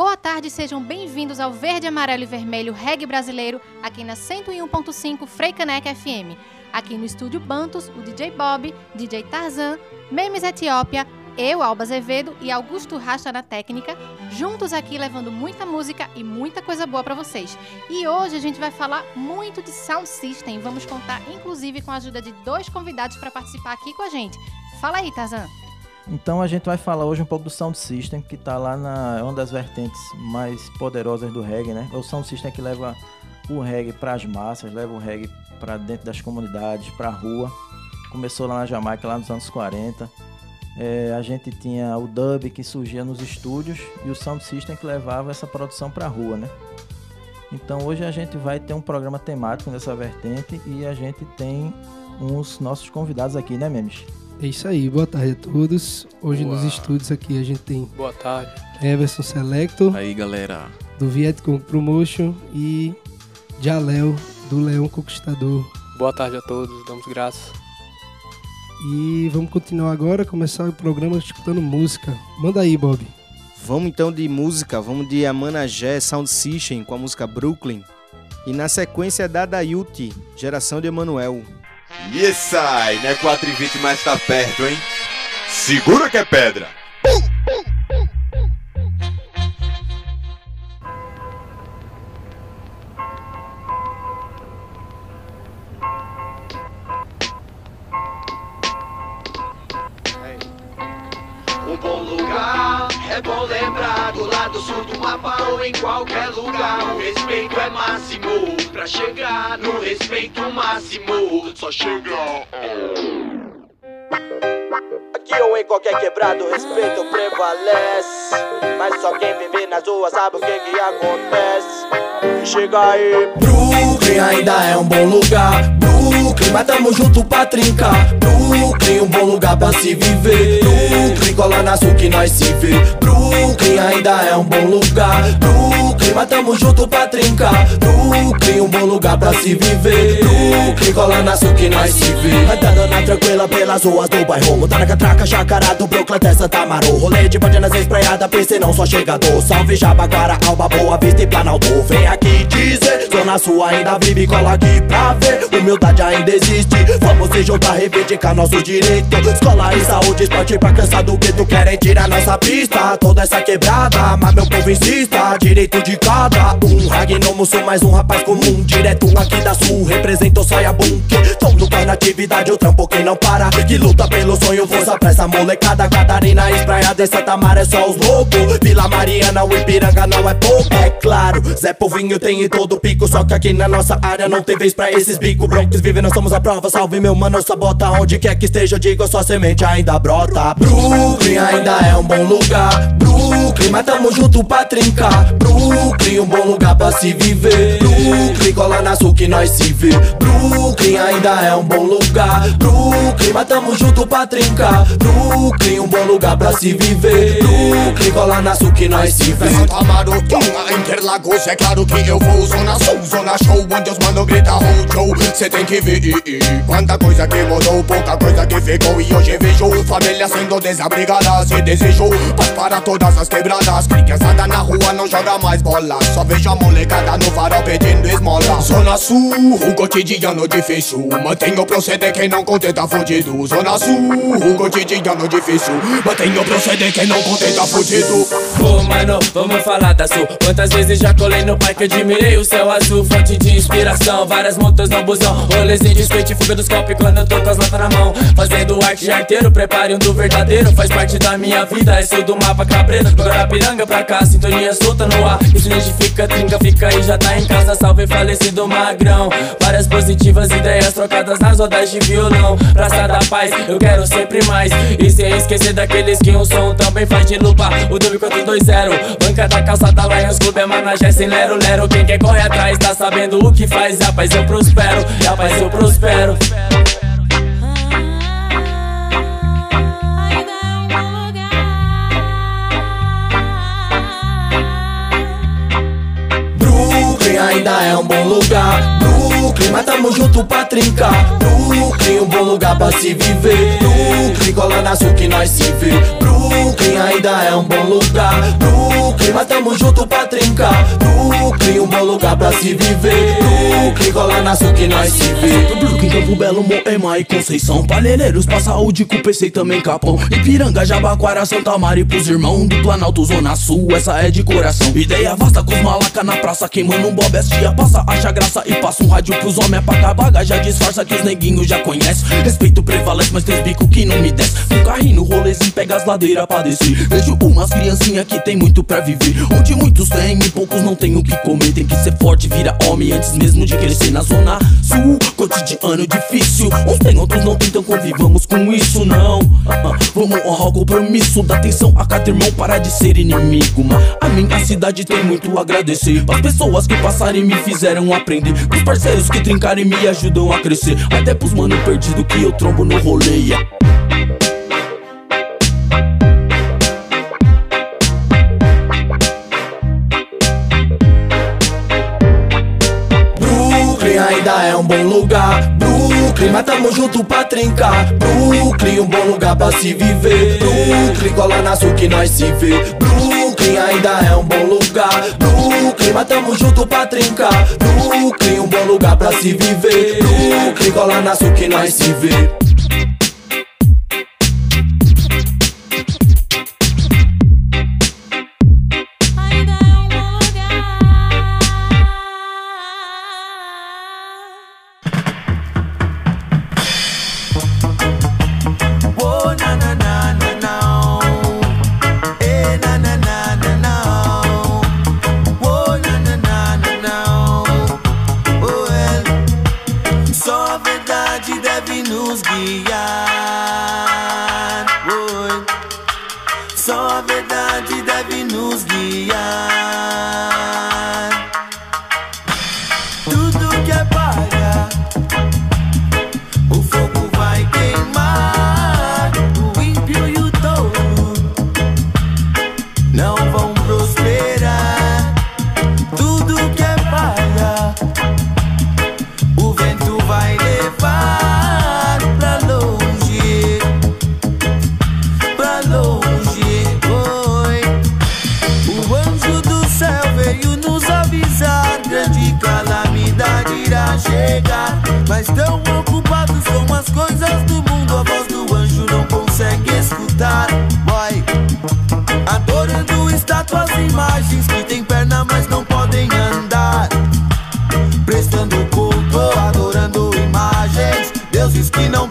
Boa tarde, sejam bem-vindos ao Verde, Amarelo e Vermelho Reggae Brasileiro, aqui na 101.5 Freicaneca FM. Aqui no estúdio Bantos, o DJ Bob, DJ Tarzan, Memes Etiópia, eu, Alba Azevedo e Augusto Rasta na técnica, juntos aqui levando muita música e muita coisa boa para vocês. E hoje a gente vai falar muito de Sound System, vamos contar inclusive com a ajuda de dois convidados para participar aqui com a gente. Fala aí, Tarzan. Então a gente vai falar hoje um pouco do Sound System, que está lá na é uma das vertentes mais poderosas do reggae, né? É o Sound System que leva o reggae para as massas, leva o reggae para dentro das comunidades, para a rua. Começou lá na Jamaica, lá nos anos 40. É, a gente tinha o dub que surgia nos estúdios e o Sound System que levava essa produção para a rua, né? Então hoje a gente vai ter um programa temático nessa vertente e a gente tem uns nossos convidados aqui, né, Memes? É isso aí, boa tarde a todos. Hoje Boa. nos estúdios aqui a gente tem. Boa tarde. Everson Selector. Aí galera. Do Vietcong Promotion e Jalel do Leão Conquistador. Boa tarde a todos, damos graças. E vamos continuar agora, começar o programa escutando música. Manda aí, Bob. Vamos então de música, vamos de Amanagé Sound System com a música Brooklyn. E na sequência da Dayuti, Geração de Emanuel. E esse aí, né? 4 e 20, mas tá perto, hein? Segura que é pedra! Um do sul do mapa ou em qualquer lugar. O respeito é máximo pra chegar no respeito máximo. Só chegar. Aqui ou em qualquer quebrado, o respeito prevalece. Mas só quem vive nas ruas sabe o que que acontece. Chega aí. Brooklyn ainda é um bom lugar. Brooklyn, mas tamo junto pra trincar. Brooklyn, um bom lugar pra se viver. Brooklyn, cola na sul que nós se vê. Brooklyn ainda é um bom lugar. Brooklyn, mas tamo junto pra trincar. Brooklyn, um bom lugar pra se viver. Brooklyn, cola na sul que nós se vê. Andando na tranquila pelas ruas do bairro. Montar na catraca, chacara do Brooklyn até Santa Amaro. Rolê de bandinas espraiada, PC não só chegador. Salve Jabaquara, Alba, Boa Vista e Planalto. Vem aqui dizer, Zona Sul ainda vive, cola aqui pra ver. Humildade ainda existe. Vamos se juntar, reivindicar nosso direito. Escola e saúde, esporte pra cansar do gueto. Querem tirar nossa pista, toda essa quebrada. Mas meu povo insista, direito de cada um. Ragnomo, sou mais um rapaz comum. Direto aqui da Sul, represento Saia Bunker. No na atividade, o trampo quem não para. Que luta pelo sonho, força pra essa molecada. Catarina, espraiada em Santa Mara é só os lobos. Vila Mariana, o Ipiranga não é pouco, é claro. Zé Povinho tem em todo pico, só que aqui na nossa área não tem vez pra esses bico. Broncos vivem, nós somos a prova. Salve meu mano, só bota onde quer que esteja. Digo, sua semente ainda brota. Brooklyn ainda é um bom lugar. Brooklyn, mas tamo junto pra trincar. Brooklyn, um bom lugar pra se viver. Brooklyn, cola na sul que nós se vê. Brooklyn ainda é um bom lugar. Brooklyn, mas tamo junto pra trincar. Brooklyn, um bom lugar pra se viver. Brooklyn, cola na sul que nós se vê. Santa Amaro, Tunga, Interlagos, é claro que eu vou Zona Sul, Zona Show, onde os mano grita Rojo Cê tem que ver quanta coisa que mudou, pouca coisa que ficou E hoje vejo família sendo desabrigada Se desejou paz para todas as quebradas Criançada na rua não joga mais bola Só vejo a molecada no farol pedindo esmola Zona Sul, o cotidiano difícil Mantém o proceder, quem não contenta fudido. Zona Sul, o cotidiano difícil. Mantém o proceder, quem não contenta fudido. Pô, mano, vamos falar da Sul. Quantas vezes já colei no parque, admirei o céu azul. Fonte de inspiração, várias motos no busão. Rolezinho de skate, fuga dos copos quando eu tô com as latas na mão. Fazendo arte arteiro, prepare um do verdadeiro. Faz parte da minha vida, é seu do mapa cabreiro. Do Guarapiranga pra cá, sintonia solta no ar. Isso identifica, trinca, fica aí, já tá em casa. Salve falecido magrão. Várias positivas ideias trocadas nas rodas de violão. Praça da Paz, eu quero sempre mais. E sem esquecer daqueles que o som também faz de lupa. O W 420, banca da calçada Lions Club é Manajé sem lero lero. Quem quer corre atrás tá sabendo o que faz. E paz eu prospero, e paz eu prospero. Brooklyn Ainda é um bom lugar. Mas tamo junto pra trincar. Brooklyn, um bom lugar pra se viver. Brooklyn, cola na sul que nós se vê. Brooklyn ainda é um bom lugar. Brooklyn, mas tamo junto pra trincar. Brooklyn, um bom lugar pra se viver. Brooklyn, cola na sul que nós se vê. Brooklyn, Campo Belo, Moema e Conceição Palheireiros, pra saúde, com PC também Capão Ipiranga, Jabaquara, Santa Maria pros irmãos Do Planalto, Zona Sul, essa é de coração Ideia vasta com os malaca na praça Queimando um bob, passa, acha graça E passa um rádio pros homens, pra cabaga Já disfarça que os neguinhos já conhecem. Respeito prevalece, mas tem bico que não me desce. Um carrinho rolezinho, pega as ladeiras pra descer. Vejo umas criancinhas que tem muito pra viver. Onde muitos têm e poucos não tem o que comer. Tem que ser forte, vira homem antes mesmo de crescer Na Zona Sul, cotidiano difícil Uns tem, outros não tem, então convivamos com isso não. Vamos honrar o compromisso Dá atenção a cada irmão, parar de ser inimigo Mas a minha cidade tem muito a agradecer. As pessoas que passaram e me fizeram aprender. Pros parceiros que trincaram e me ajudam a crescer Até pros mano perdido que eu trombo no rolê. Brooklyn ainda é um bom lugar. Brooklyn, mas tamo junto pra trincar. Brooklyn, um bom lugar pra se viver. Brooklyn, cola na sul que nós se vê. Brooklyn ainda é um bom lugar. Brooklyn, mas tamo junto pra trincar. Brooklyn, um bom lugar pra se viver. Brooklyn, cola na que nós se vê. Mas tão ocupados com as coisas do mundo, a voz do anjo não consegue escutar. Boy, adorando estátuas e imagens que têm perna, mas não podem andar. Prestando culto, adorando imagens, deuses que não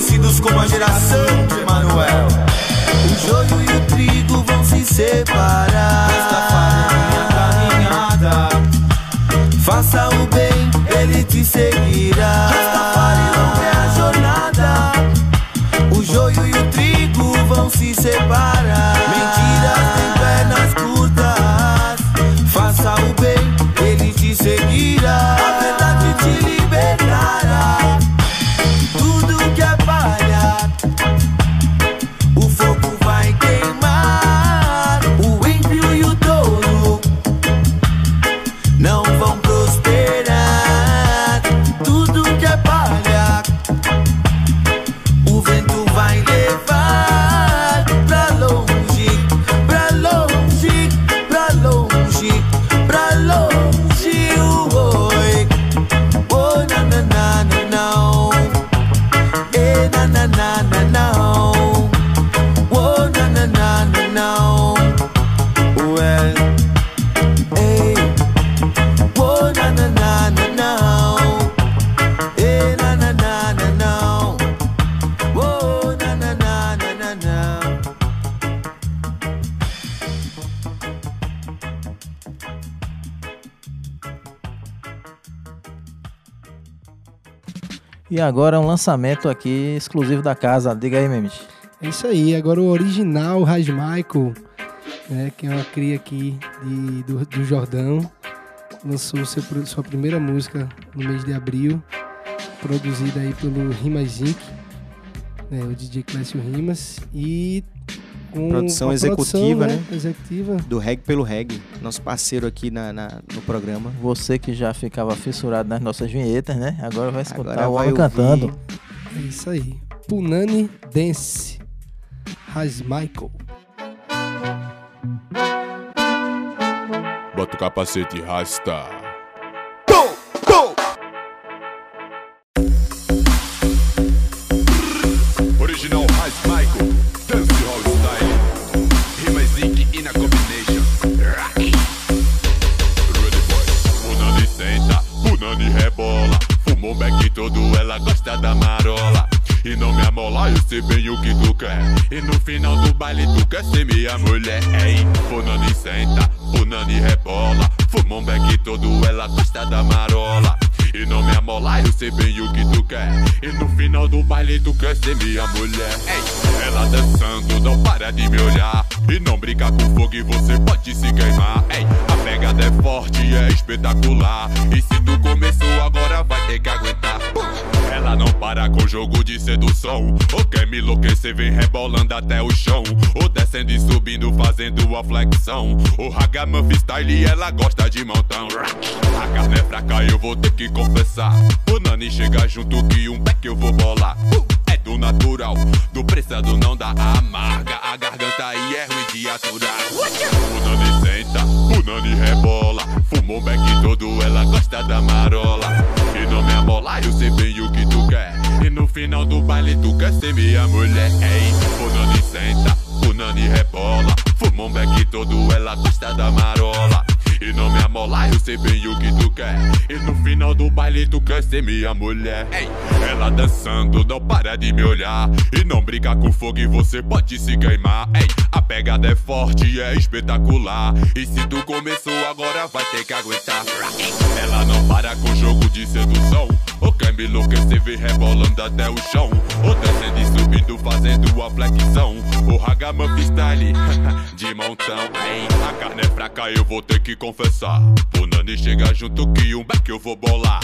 Conhecidos como a geração E agora um lançamento aqui exclusivo da casa. Diga aí, Memes. É isso aí, agora o original Michael, né, que é uma cria aqui de, do, do Jordão, lançou seu, sua primeira música no mês de abril, produzida aí pelo Rimas Inc., né, o DJ Clécio Rimas, e com Produção executiva, né? Executiva. Do Reg pelo Reg, nosso parceiro aqui na, na- no programa. Você que já ficava fissurado nas nossas vinhetas, né? Agora vai escutar Agora o vai homem cantando. É isso aí. Punani Dance, Raj Michael. Bota o capacete e rasta. Minha mulher. Ei, Punani senta, Punani rebola. Fumou um beck todo, ela gosta da marola. E não me amola, eu sei bem o que tu quer. E no final do baile tu quer ser minha mulher. Ei, ela dançando, não para de me olhar. E não brinca com fogo e você pode se queimar. Ei, a pegada é forte é espetacular. E se tu começou agora vai ter que aguentar. Ela não para com jogo de sedução. Ou quer me enlouquecer, vem rebolando até o chão. Ou descendo e subindo, fazendo a flexão. O Ragamuffin style, ela gosta de montão. A carne é fraca, eu vou ter que confessar. O Nani chega junto que um pé que eu vou bolar. Uh, natural, do pressado não dá amarga. A garganta aí é ruim de aturar. O Nani senta, o Nani rebola. Fumou um beck todo, ela gosta da marola. E não me amola, eu sei bem o que tu quer. E no final do baile tu quer ser minha mulher. Ei, o Nani senta, o Nani rebola. Fumou um beck todo, ela gosta da marola. E não me amola, eu sei bem o que tu quer. E no final do baile tu quer ser minha mulher. Ei, ela dançando, não para de me olhar. E não brinca com fogo e você pode se queimar. Ei, a pegada é forte é espetacular. E se tu começou agora vai ter que aguentar. Ela não para com jogo de sedução. Ou quer me enlouquecer, vem rebolando até o chão. Ou descendo e subindo, fazendo a flexão. O Ragamuffin style de montão. Ei, a carne é fraca, eu vou ter que confessar. O Nani chega junto que um beck eu vou bolar.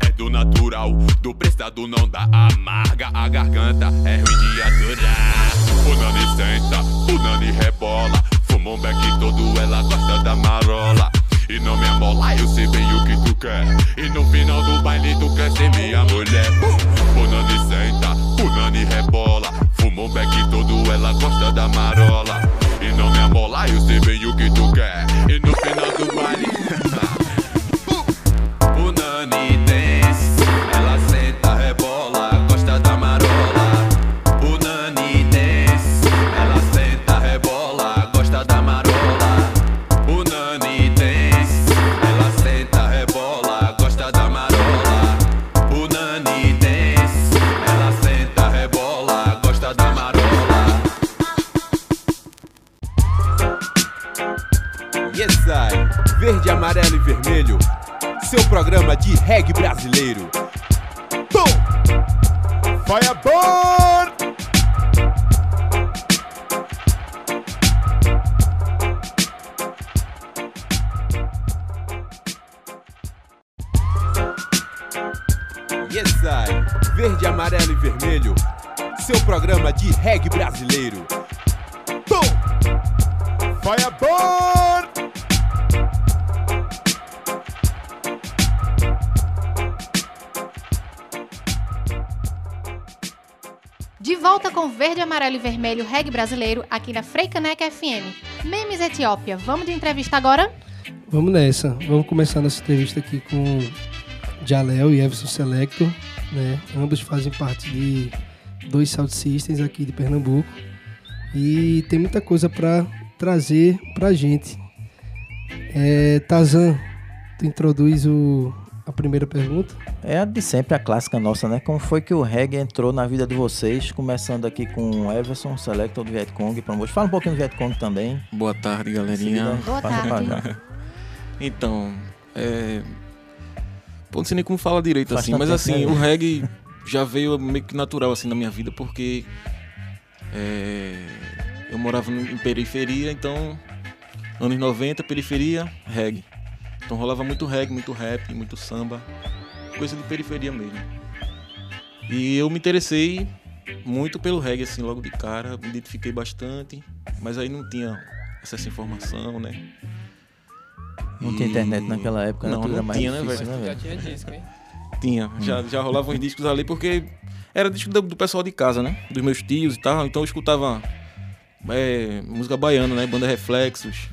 É do natural, do prestado não dá amarga. A garganta é ruim de aturar. O Nani senta, o Nani rebola. Fumou um beck todo, ela gosta da marola. E não me amola, eu sei bem o que tu quer. E no final do baile tu quer ser minha mulher. Uh! O Nani senta, o Nani rebola. Fumou um beck todo, ela gosta da marola. Não me amola, eu sei bem o que tu quer. E no final do baile. O vermelho. Seu programa de reggae brasileiro. Boom! Firebird! Yes, I. Verde, amarelo e vermelho. Seu programa de reggae brasileiro. Boom! Firebird! De volta com verde, amarelo e vermelho reggae brasileiro aqui na Freicaneca FM. Memes Etiópia, vamos de entrevista agora? Vamos nessa. Vamos começar nossa entrevista aqui com Jalel e Everson Selector. Né? Ambos fazem parte de dois Sound Systems aqui de Pernambuco. E tem muita coisa para trazer pra gente. É, Tazan, tu introduz o, a primeira pergunta? É a de sempre, a clássica nossa, né? Como foi que o reggae entrou na vida de vocês? Começando aqui com o Everson, Selector do Vietcong. Promote. Fala um pouquinho do Vietcong também. Boa tarde, galerinha. Seguida, Boa tarde. então, é... Pô, não sei nem como falar direito Faz assim, mas assim, né? o reggae já veio meio que natural assim na minha vida, porque é, eu morava em periferia, então anos 90, periferia, reggae. Então rolava muito reggae, muito rap, muito samba, coisa de periferia mesmo. E eu me interessei muito pelo reggae assim logo de cara, me identifiquei bastante, mas aí não tinha acesso à informação, né? Não tinha internet naquela época, né? não, era não mais tinha, né, difícil, velho? né, Já velho? tinha disco, hein? Tinha, já, já rolavam os discos ali porque era disco do, do pessoal de casa, né? Dos meus tios e tal. Então eu escutava é, música baiana, né? Banda Reflexos.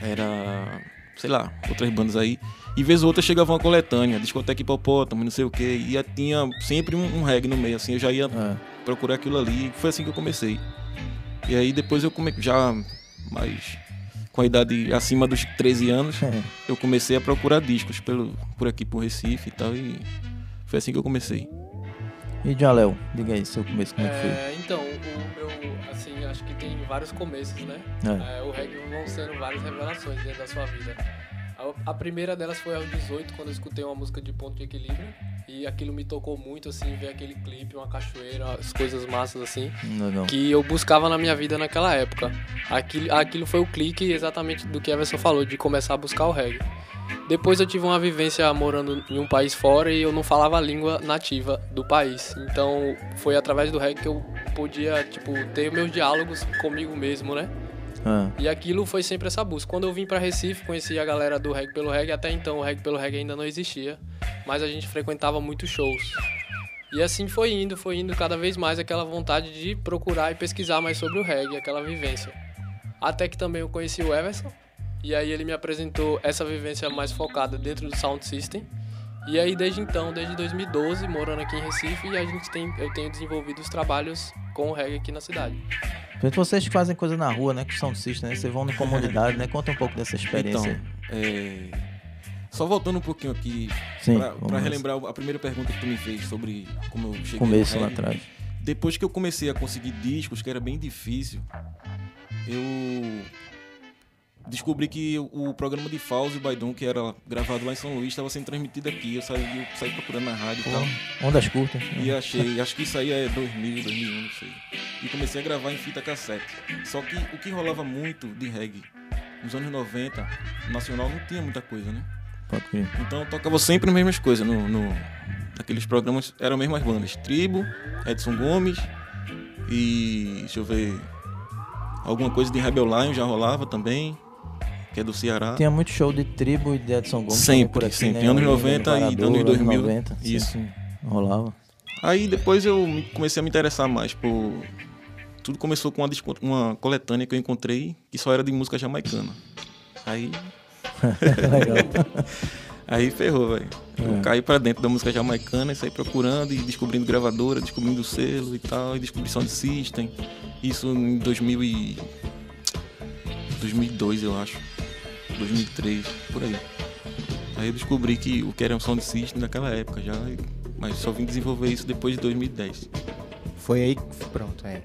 Era, sei lá, outras bandas aí. E vez ou outra chegava uma coletânea, discoteca hipopótamo, não sei o que. E tinha sempre um, um reggae no meio, assim. Eu já ia procurar aquilo ali. Foi assim que eu comecei. E aí depois eu come... já mais com a idade acima dos 13 anos, eu comecei a procurar discos pelo, por aqui por Recife e tal, e foi assim que eu comecei. E Jaléu, diga aí seu começo, como é que foi? É, então, o meu, assim, acho que tem vários começos, né? É. É, o reggae vão sendo várias revelações dentro da sua vida. A, a primeira delas foi aos 18, quando eu escutei uma música de ponto de equilíbrio. E aquilo me tocou muito, assim, ver aquele clipe, uma cachoeira, as coisas massas, assim. Legal. Que eu buscava na minha vida naquela época. Aquilo, aquilo foi o clique exatamente do que a Everson falou, de começar a buscar o reggae. Depois eu tive uma vivência morando em um país fora e eu não falava a língua nativa do país. Então foi através do reggae que eu podia, tipo, ter meus diálogos comigo mesmo, né? Ah. E aquilo foi sempre essa busca. Quando eu vim pra Recife, conheci a galera do reggae pelo reggae. Até então o reggae pelo reggae ainda não existia, mas a gente frequentava muitos shows. E assim foi indo, foi indo cada vez mais aquela vontade de procurar e pesquisar mais sobre o reggae, aquela vivência. Até que também eu conheci o Everson, e aí ele me apresentou essa vivência mais focada dentro do Sound System. E aí desde então, desde 2012, morando aqui em Recife, a gente tem, eu tenho desenvolvido os trabalhos com o reggae aqui na cidade. Vocês que fazem coisa na rua, né? Com sound system, né? Vocês vão na comunidade, né? Conta um pouco dessa experiência. Então, é, só voltando um pouquinho aqui, nessa. relembrar a primeira pergunta que tu me fez sobre como eu cheguei Começo lá atrás. Depois que eu comecei a conseguir discos, que era bem difícil, eu descobri que o programa de Fauzi Baidon, que era gravado lá em São Luís, estava sendo transmitido aqui. Eu saí, eu saí procurando na rádio e tal. Ondas curtas. E achei, acho que isso aí é 2000, 2001, não sei. E comecei a gravar em fita cassete. Só que o que rolava muito de reggae nos anos 90, nacional não tinha muita coisa, né? Pode crer. Então eu tocava sempre as mesmas coisas no, no naqueles programas, eram as mesmas bandas. Tribo, Edson Gomes e deixa eu ver alguma coisa de Rebel Lion já rolava também, que é do Ceará. Tinha muito show de tribo e de Edson Gomes Sempre, por aqui, sempre. né? Anos Ali, 90 e anos 2000. 90, Isso. sempre rolava. Aí depois eu me- comecei a me interessar mais por. Tudo começou com uma, uma coletânea que eu encontrei que só era de música jamaicana. Aí. Legal. Aí ferrou, velho. Eu É. caí pra dentro da música jamaicana e saí procurando e descobrindo gravadora, descobrindo selo e tal, e descobri sound system. Isso em 2000 e... 2002, eu acho. 2003, por aí. Aí eu descobri que o que era um sound system naquela época já, mas só vim desenvolver isso depois de 2010. Foi aí que. Pronto, é.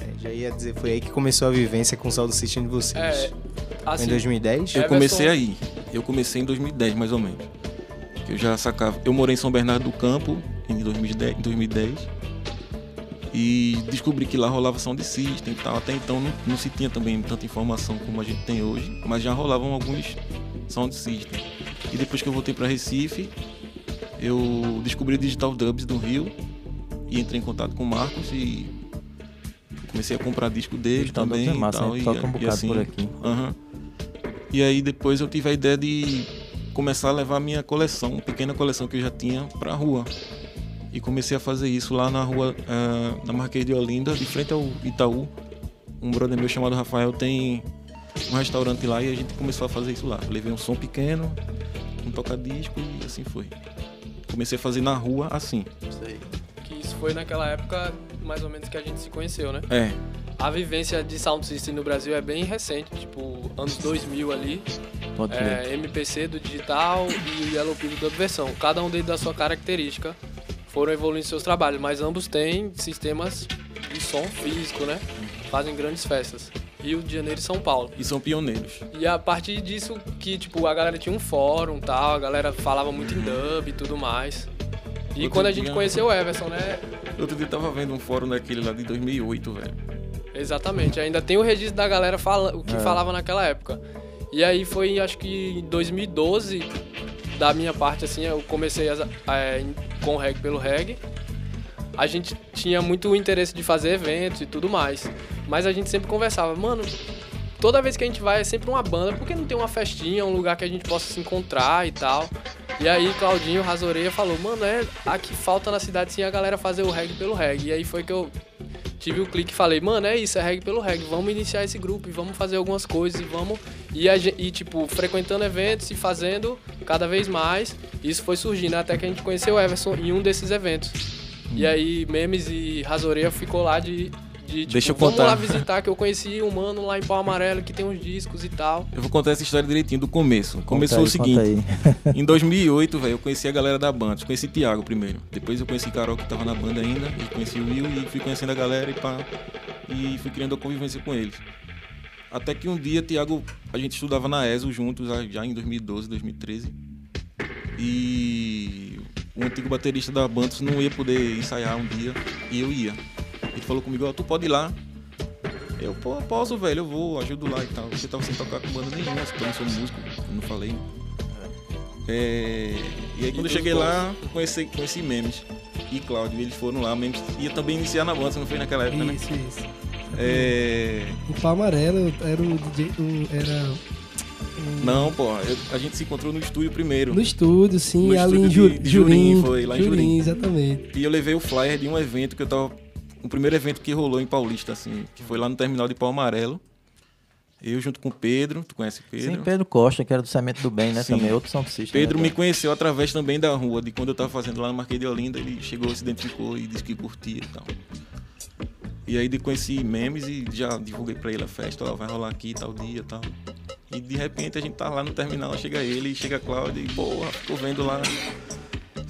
É, Já ia dizer, foi aí que começou a vivência com o Sound System de vocês. É, assim, em 2010? Eu comecei aí. Eu comecei em 2010, mais ou menos. Que eu já sacava. Eu morei em São Bernardo do Campo em 2010. em 2010 e descobri que lá rolava sound system e tal. Até então não, não se tinha também tanta informação como a gente tem hoje, mas já rolavam alguns sound system. E depois que eu voltei para Recife, eu descobri o Digital Dubs do Rio e entrei em contato com o Marcos e comecei a comprar disco dele Digital também. Dubs é massa, e tal, e- Toca um e bocado assim, por aqui. aham. E aí depois eu tive a ideia de começar a levar a minha coleção, pequena coleção que eu já tinha, pra rua. E comecei a fazer isso lá na rua, ah, na Marquês de Olinda, de frente ao Itaú. Um brother meu chamado Rafael tem um restaurante lá e a gente começou a fazer isso lá. Levei um som pequeno, um toca-disco e assim foi. Comecei a fazer na rua assim. Que isso foi naquela época, mais ou menos, que a gente se conheceu, né? É. A vivência de sound system no Brasil é bem recente, tipo, anos 2000 ali. Pode É. MPC do digital e o Yellow Pill da versão. Cada um dentro da sua característica foram evoluindo seus trabalhos, mas ambos têm sistemas de som físico, né? Fazem grandes festas. Rio de Janeiro e São Paulo. E são pioneiros. E a partir disso que, tipo, a galera tinha um fórum e tal, a galera falava muito em dub e tudo mais. E Outro quando a gente dia- conheceu o Everson, né? Outro dia eu tava vendo um fórum daquele lá de 2008, velho. Exatamente. Ainda tem o registro da galera fala, o que É. falava naquela época. E aí foi, acho que em 2012, da minha parte, assim, eu comecei a- a- com o reggae pelo reggae. A gente tinha muito interesse de fazer eventos e tudo mais. Mas a gente sempre conversava, mano, toda vez que a gente vai é sempre uma banda, por que não tem uma festinha, um lugar que a gente possa se encontrar e tal? E aí Claudinho Rasoreia falou, mano, é aqui falta na cidade sim a galera fazer o reggae pelo reggae. E aí foi que eu tive o clique e falei, mano, é isso, é reggae pelo reggae, vamos iniciar esse grupo e vamos fazer algumas coisas e vamos. E, a e, tipo, frequentando eventos e fazendo cada vez mais. Isso foi surgindo até que a gente conheceu o Everson em um desses eventos. E aí, Memes e Rasoreia ficou lá de. De tipo, Deixa eu vamos contar. lá visitar, que eu conheci um mano lá em Pau Amarelo que tem uns discos e tal. Eu vou contar essa história direitinho, do começo. Começou aí, o seguinte. em 2008, velho, eu conheci a galera da banda. Conheci Thiago primeiro. Depois eu conheci Carol, que tava na banda ainda. E conheci o Will e fui conhecendo a galera e pá. E fui criando a convivência com eles. Até que um dia, Thiago, a gente estudava na ESO juntos, já- já em 2012, 2013. E o antigo baterista da Bantus não ia poder ensaiar um dia. E eu ia. Ele falou comigo, ó, tu pode ir lá. Eu, pô, posso, velho, eu vou, ajudo lá e tal. Porque eu tava sem tocar com banda nenhuma, eu também sou músico, eu não falei. É, E aí quando eu dos cheguei lá, conheci, conheci Memes e Cláudio, eles foram lá, Memes ia também iniciar na banda, você não foi naquela época, Isso, né? isso. É... O Amarelo era o DJ. o- era. Não, pô, eu- a gente se encontrou no estúdio primeiro. No estúdio, sim, No ali em estúdio Ju- de- de Jurim, Jurim. foi, lá em Jurim, Jurim. exatamente. E eu levei o flyer de um evento que eu tava. O primeiro evento que rolou em Paulista, assim, que foi lá no terminal de Pau Amarelo. Eu junto com o Pedro, tu conhece o Pedro? Sim, Pedro Costa, que era do Cimento do Bem, né? Sim. Também, outro São Sistema. Pedro né? me conheceu através também da rua, de quando eu tava fazendo lá no Marquês de Olinda, ele chegou, se identificou e disse que curtia e tal. E aí de- conheci memes e já divulguei pra ele a festa, ó, vai rolar aqui tal dia e tal. E de repente a gente tá lá no terminal, chega ele, chega a Cláudia e, porra, ficou vendo lá,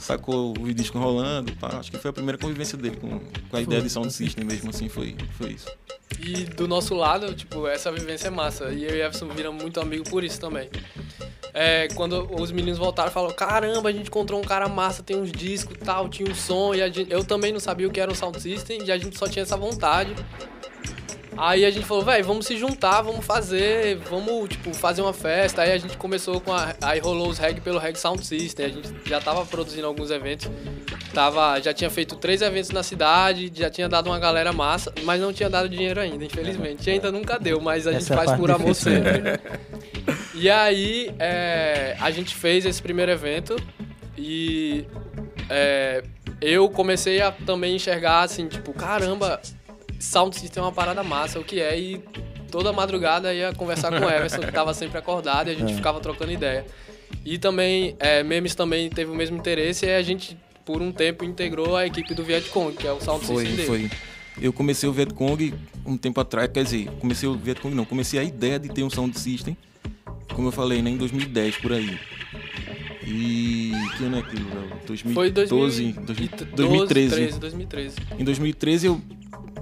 sacou o disco rolando, pá. Acho que foi a primeira convivência dele com, com a ideia de Sound System mesmo, assim, foi, foi isso. E do nosso lado, tipo, essa vivência é massa. E eu e Everson viramos muito amigo por isso também. É, quando os meninos voltaram, falaram: caramba, a gente encontrou um cara massa, tem uns discos e tal, tinha um som. E a gente- eu também não sabia o que era um sound system e a gente só tinha essa vontade. Aí a gente falou, velho, vamos se juntar, vamos fazer, vamos, tipo, fazer uma festa. Aí a gente começou com a. Aí rolou os reggae pelo Reggae Sound System. A gente já tava produzindo alguns eventos. Tava, já tinha feito três eventos na cidade, já tinha dado uma galera massa, mas não tinha dado dinheiro ainda, infelizmente. Ainda nunca deu, mas a gente é a faz por amor difícil, sempre. né? E aí, é, a gente fez esse primeiro evento e é, eu comecei a também enxergar assim, tipo, caramba, Sound System é uma parada massa, o que é? E toda madrugada ia conversar com o Everson, que tava sempre acordado, e a gente É. ficava trocando ideia. E também, é, Memes também teve o mesmo interesse, e a gente, por um tempo, integrou a equipe do Vietcong, que é o Sound Foi, System dele. foi. Eu comecei o Vietcong um tempo atrás, quer dizer, comecei o Vietcong não, comecei a ideia de ter um sound system, como eu falei, né, em 2010 por aí. E que ano é aquilo, velho? 2012, Foi 2012, 2013. 2013. 2013. Em 2013 eu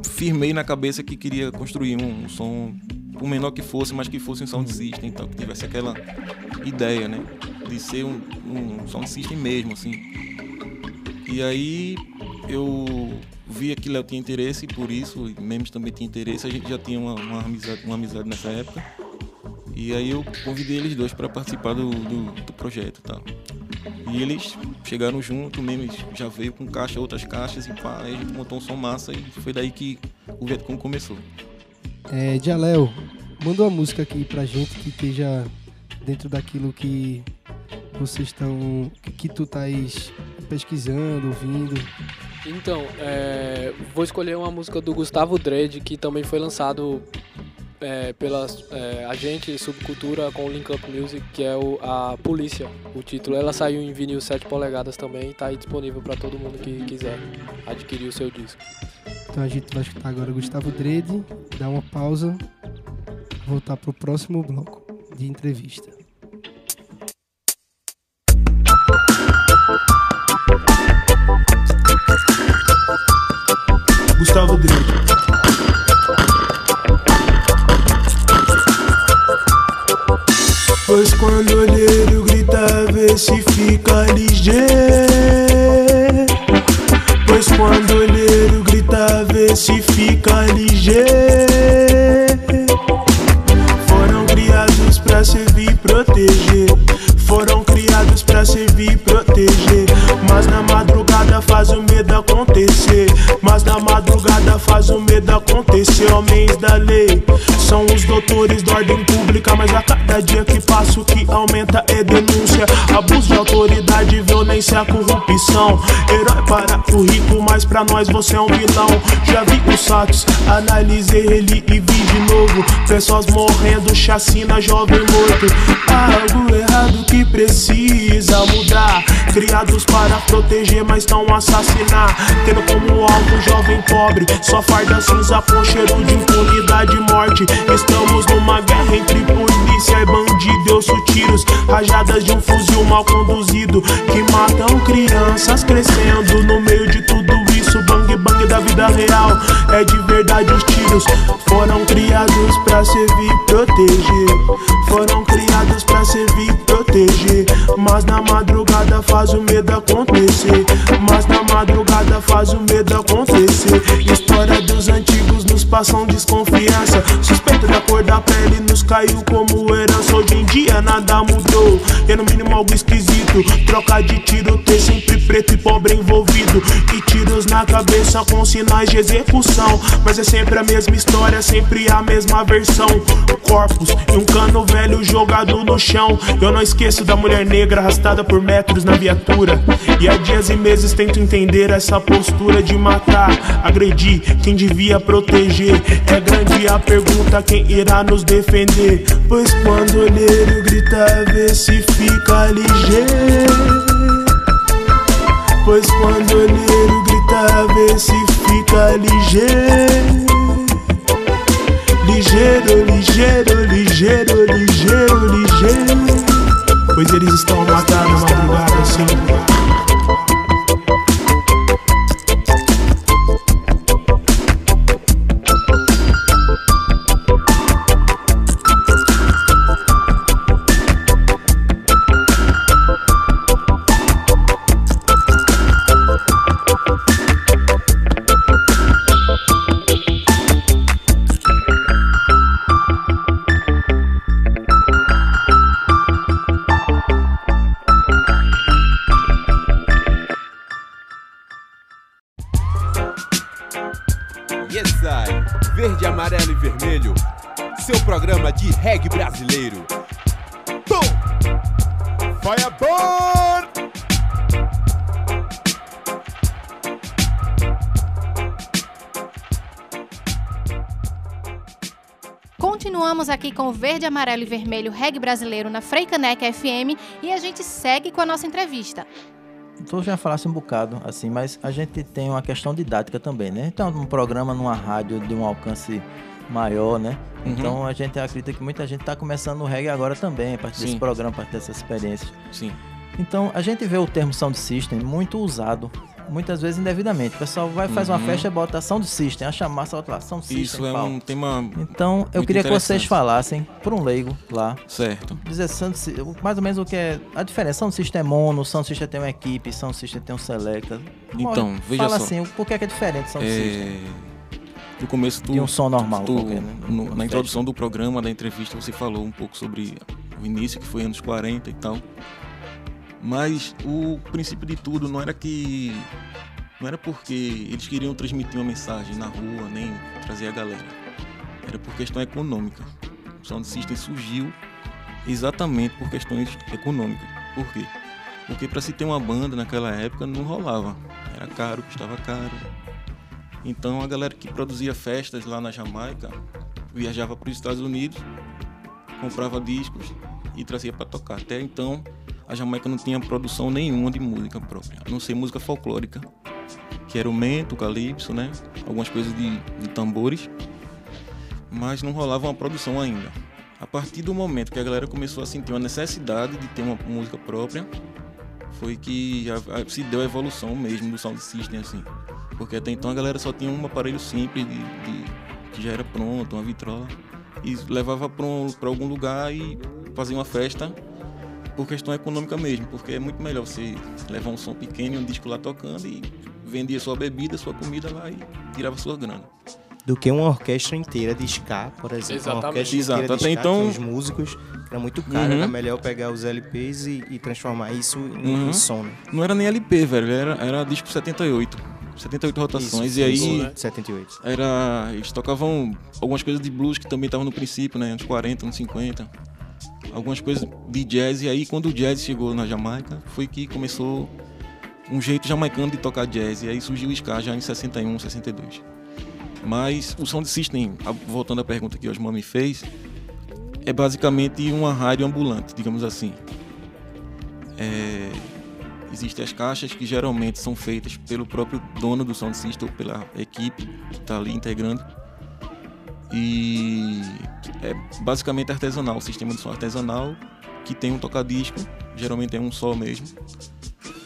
firmei na cabeça que queria construir um, som, por menor que fosse, mas que fosse um sound system, então que tivesse aquela ideia, né, de ser um, um sound system mesmo, assim. E aí eu vi que Léo tinha interesse por isso, Memes também tinha interesse, a gente já tinha uma, uma amizade, uma amizade nessa época. E aí eu convidei eles dois para participar do, do, do projeto e tal. E eles chegaram junto, Memes já veio com caixa, outras caixas e pá, aí a gente montou um som massa e foi daí que o Vietcong começou. É, Jalel, manda uma música aqui pra gente que esteja dentro daquilo que vocês estão. que, que tu estás pesquisando, ouvindo. Então, é, vou escolher uma música do Gustavo Dredd, que também foi lançado é, pela é, agente Subcultura com o Link Up Music, que é o, a Polícia, o título. Ela saiu em vinil 7 polegadas também e está aí disponível para todo mundo que quiser adquirir o seu disco. Então a gente vai escutar agora Gustavo Dredd, dar uma pausa, voltar pro próximo bloco de entrevista. Gustavo Dredd. se fica ligeiro. Pois quando o olheiro grita, vê se fica ligeiro. Foram criados pra servir e proteger. Foram criados pra servir e proteger. Mas na madrugada faz o medo acontecer. Mas na madrugada faz o medo acontecer. Homens da lei são os doutores da ordem pública mas a cada dia que passa o que aumenta é denúncia. Abuso de autoridade, violência, corrupção. Herói para o rico, mas pra nós você é um vilão. Já vi os fatos, analisei ele e vi de novo. Pessoas morrendo, chacina, jovem morto. Algo errado que precisa mudar. Criados para proteger, mas estão a assassinar. Tendo como alvo jovem pobre, só farda cinza com cheiro de impunidade e morte. Estamos numa guerra entre polícia e bandido. Eu ouço tiros, rajadas de um fuzil mal conduzido que matam crianças crescendo no meio de tudo isso. Bang bang da vida real é de verdade os tiros foram criados pra servir e proteger. Foram criados pra servir e proteger. Mas na madrugada faz o medo acontecer. Mas na madrugada faz o medo acontecer. História dos antigos passam desconfiança. Suspeita da cor da pele nos caiu como herança. Hoje em dia nada mudou. É no mínimo algo esquisito. Troca de tiro, ter sempre preto e pobre envolvido. E tiros na cabeça com sinais de execução. Mas é sempre a mesma história, sempre a mesma versão. Corpos e um cano velho jogado no chão. Eu não esqueço da mulher negra arrastada por metros na viatura. E há dias e meses tento entender essa postura de matar, agredir quem devia proteger. É grande a pergunta: quem irá nos defender? Pois quando o olheiro grita, vê se fica ligeiro. Pois quando o olheiro grita, vê se fica ligeiro. Ligeiro, ligeiro, ligeiro, ligeiro, ligeiro. Pois eles estão a matar na madrugada assim. Reggae brasileiro. Boom! Firebird! Continuamos aqui com o verde, amarelo e vermelho reggae brasileiro na Freicaneca FM e a gente segue com a nossa entrevista. Tu já falasse um bocado, assim, mas a gente tem uma questão didática também, né? Então, um programa numa rádio de um alcance maior, né? Uhum. Então a gente acredita que muita gente está começando no reggae agora também, a partir desse Sim. programa, a partir dessas experiências. Sim. Então a gente vê o termo sound system muito usado, muitas vezes indevidamente. O pessoal vai fazer uma Uhum. festa e bota sound system, acha massa, bota lá sound system. Isso é pau. um tema. Então eu queria que vocês falassem, por um leigo lá, Certo. dizer sound mais ou menos o que é a diferença. Sound system é mono, sound system tem uma equipe, sound system tem um selecta. Então, veja Fala só. assim, o porquê que é diferente sound system? No começo De um som normal, tu- qualquer, né? no- na introdução do programa, da entrevista, você falou um pouco sobre o início, que foi anos 40 e tal. Mas o princípio de tudo não era que. Não era porque eles queriam transmitir uma mensagem na rua, nem trazer a galera. Era por questão econômica. O Sound System surgiu exatamente por questões econômicas. Por quê? Porque para se ter uma banda naquela época não rolava. Era caro, custava caro. Então a galera que produzia festas lá na Jamaica viajava para os Estados Unidos, comprava discos e trazia para tocar. Até então a Jamaica não tinha produção nenhuma de música própria, a não ser música folclórica, que era o mento, o calypso, né? Algumas coisas de, de tambores, mas não rolava uma produção ainda. A partir do momento que a galera começou a sentir uma necessidade de ter uma música própria, foi que se deu a evolução mesmo do sound system assim. Porque até então a galera só tinha um aparelho simples de, de- que já era pronto, uma vitrola, e levava para algum lugar e fazia uma festa por questão econômica mesmo, porque é muito melhor você levar um som pequeno e um disco lá tocando e vendia sua bebida, sua comida lá e tirava sua grana. Do que uma orquestra inteira de ska, por exemplo. Uma Exatamente. orquestra Exato, inteira de até ska, então- com os músicos, era muito caro, Uhum. era melhor pegar os LPs e, e transformar isso em, Uhum. em som. né? Não era nem LP, velho, era, era disco 78. 78 rotações. Isso, e aí. né? 78. Era. Eles tocavam algumas coisas de blues que também estavam no princípio, né? Anos 40, anos 50. Algumas coisas de jazz. E aí, quando o jazz chegou na Jamaica, foi que começou um jeito jamaicano de tocar jazz. E aí surgiu o Ska já em 61, 62. Mas o Sound System, voltando à pergunta que o Osman me fez, é basicamente uma rádio ambulante, digamos assim. É, Existem as caixas que geralmente são feitas pelo próprio dono do Sound System ou pela equipe que está ali integrando. E é basicamente artesanal, o sistema de som artesanal que tem um tocadisco, geralmente é um só mesmo.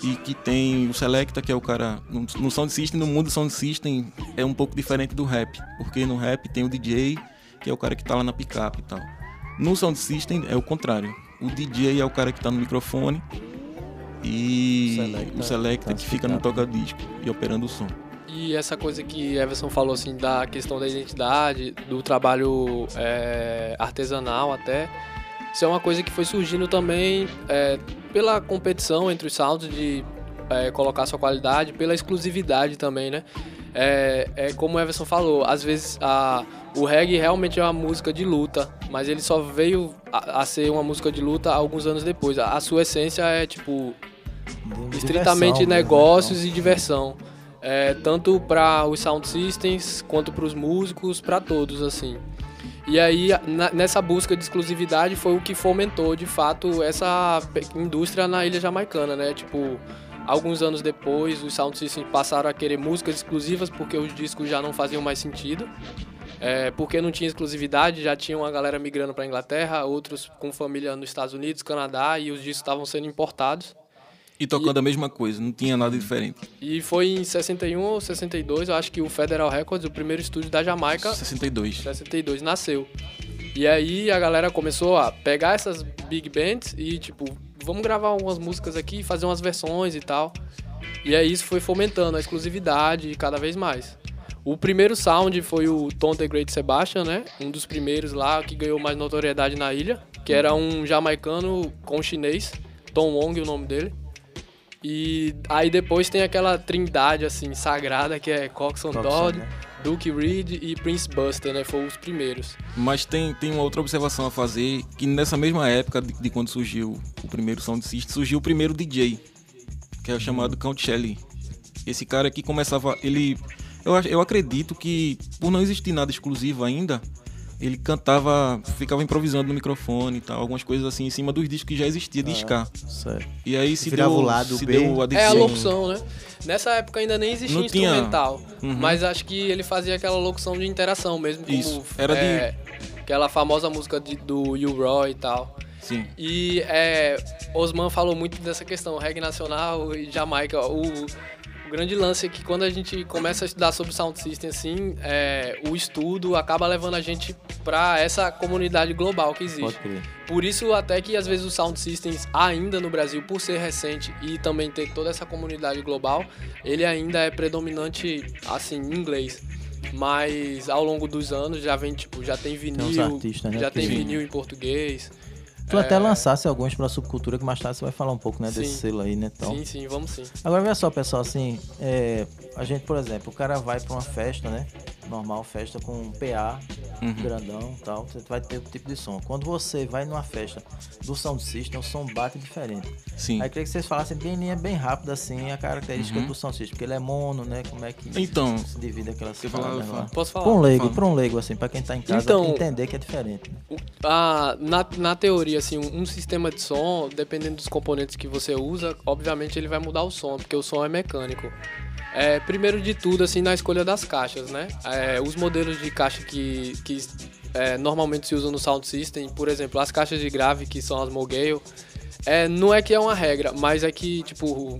E que tem o Selecta, que é o cara. No, Sound System, no mundo do Sound System, é um pouco diferente do rap. Porque no rap tem o DJ, que é o cara que tá lá na picape e tal. No Sound System é o contrário. O DJ é o cara que tá no microfone e Selecta o Selecta tá que fica no toca-disco e operando o som. E essa coisa que Everson falou, assim, da questão da identidade, do trabalho é, artesanal até, isso é uma coisa que foi surgindo também é, pela competição entre os sounds de é, colocar sua qualidade, pela exclusividade também, né? É, é como o Everson falou, às vezes a, o reggae realmente é uma música de luta, mas ele só veio a, a ser uma música de luta alguns anos depois. A, a sua essência é, tipo, estritamente diversão, né? negócios e diversão. É, tanto para os sound systems quanto para os músicos, para todos assim. E aí na- nessa busca de exclusividade foi o que fomentou de fato essa indústria na ilha jamaicana, né? Tipo, alguns anos depois os sound systems passaram a querer músicas exclusivas porque os discos já não faziam mais sentido. É, porque não tinha exclusividade, já tinha uma galera migrando para Inglaterra, outros com família nos Estados Unidos, Canadá, e os discos estavam sendo importados. E tocando a mesma coisa, não tinha nada diferente. E foi em 61 ou 62, eu acho que o Federal Records, o primeiro estúdio da Jamaica, 62. 62 nasceu. E aí a galera começou a pegar essas big bands e tipo, vamos gravar algumas músicas aqui, fazer umas versões e tal. E aí isso foi fomentando a exclusividade cada vez mais. O primeiro sound foi o Tom the Great Sebastian, né? Um dos primeiros lá que ganhou mais notoriedade na ilha, que era um jamaicano com chinês, Tom Wong, o nome dele. E aí depois tem aquela trindade assim sagrada que é Coxon Dodd, né? Duke Reed e Prince Buster, né? Foram os primeiros. Mas tem, tem uma outra observação a fazer, que nessa mesma época de, de quando surgiu o primeiro Sound System, surgiu o primeiro DJ, que é o chamado Count Shelley. Esse cara aqui começava, ele... Eu, eu acredito que, por não existir nada exclusivo ainda, ele cantava, ficava improvisando no microfone e tal, algumas coisas assim em cima dos discos que já existia de Ah, ska. certo. E aí se Virava deu, o lado se B. deu a É a locução, né? Nessa época ainda nem existia Não tinha- instrumental, Uhum. mas acho que ele fazia aquela locução de interação mesmo, como Isso, era de- é, aquela famosa música de- do U Roy e tal. Sim. E é, Osman falou muito dessa questão, reggae nacional e Jamaica. O, o grande lance é que quando a gente começa a estudar sobre sound system, assim, é, o estudo acaba levando a gente para essa comunidade global que existe. Por isso até que às vezes os sound systems ainda no Brasil, por ser recente e também ter toda essa comunidade global, ele ainda é predominante assim em inglês. Mas ao longo dos anos já vem tipo, já tem vinil, artistas, né, já tem Sim. vinil em português. Tu até É, lançasse alguns pra subcultura, que mais tarde você vai falar um pouco, né, desse Sim. selo aí, né? Então, Sim, sim, vamos sim. Agora, olha só, pessoal, assim, é, a gente, por exemplo, o cara vai pra uma festa, né? Normal, festa com um PA Uhum. grandão tal, você vai ter outro tipo de som. Quando você vai numa festa do sound system, o som bate diferente. Sim. Aí queria que vocês falassem bem linha, bem rápida, assim, a característica Uhum. do sound system, porque ele é mono, né? Como é que Então, se divide aquelas quer falar, lá. Posso falar? Pra um leigo, pra um leigo, assim, pra quem tá em casa, Então- entender que é diferente. né? Ah, na, na teoria, assim, um, um sistema de som, dependendo dos componentes que você usa, obviamente ele vai mudar o som, porque o som é mecânico. É, primeiro de tudo, assim, na escolha das caixas, né? É, os modelos de caixa que, que é, normalmente se usam no sound system, por exemplo, as caixas de grave, que são as Mogale, é, não é que é uma regra, mas é que, tipo,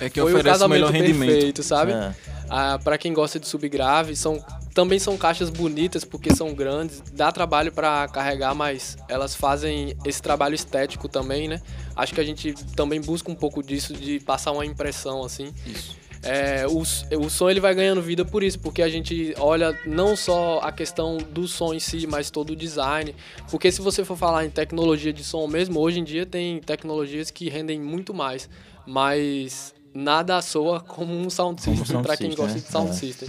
É que foi o oferece o casamento melhor rendimento. perfeito, sabe? É. Ah, para quem gosta de subgrave, são também são caixas bonitas porque são grandes, dá trabalho para carregar, mas elas fazem esse trabalho estético também, né? Acho que a gente também busca um pouco disso de passar uma impressão assim. Isso. É, o, o som ele vai ganhando vida por isso, porque a gente olha não só a questão do som em si, mas todo o design. Porque se você for falar em tecnologia de som mesmo, hoje em dia tem tecnologias que rendem muito mais. Mas nada soa como um sound Como system, pra quem gosta né? de sound É. system.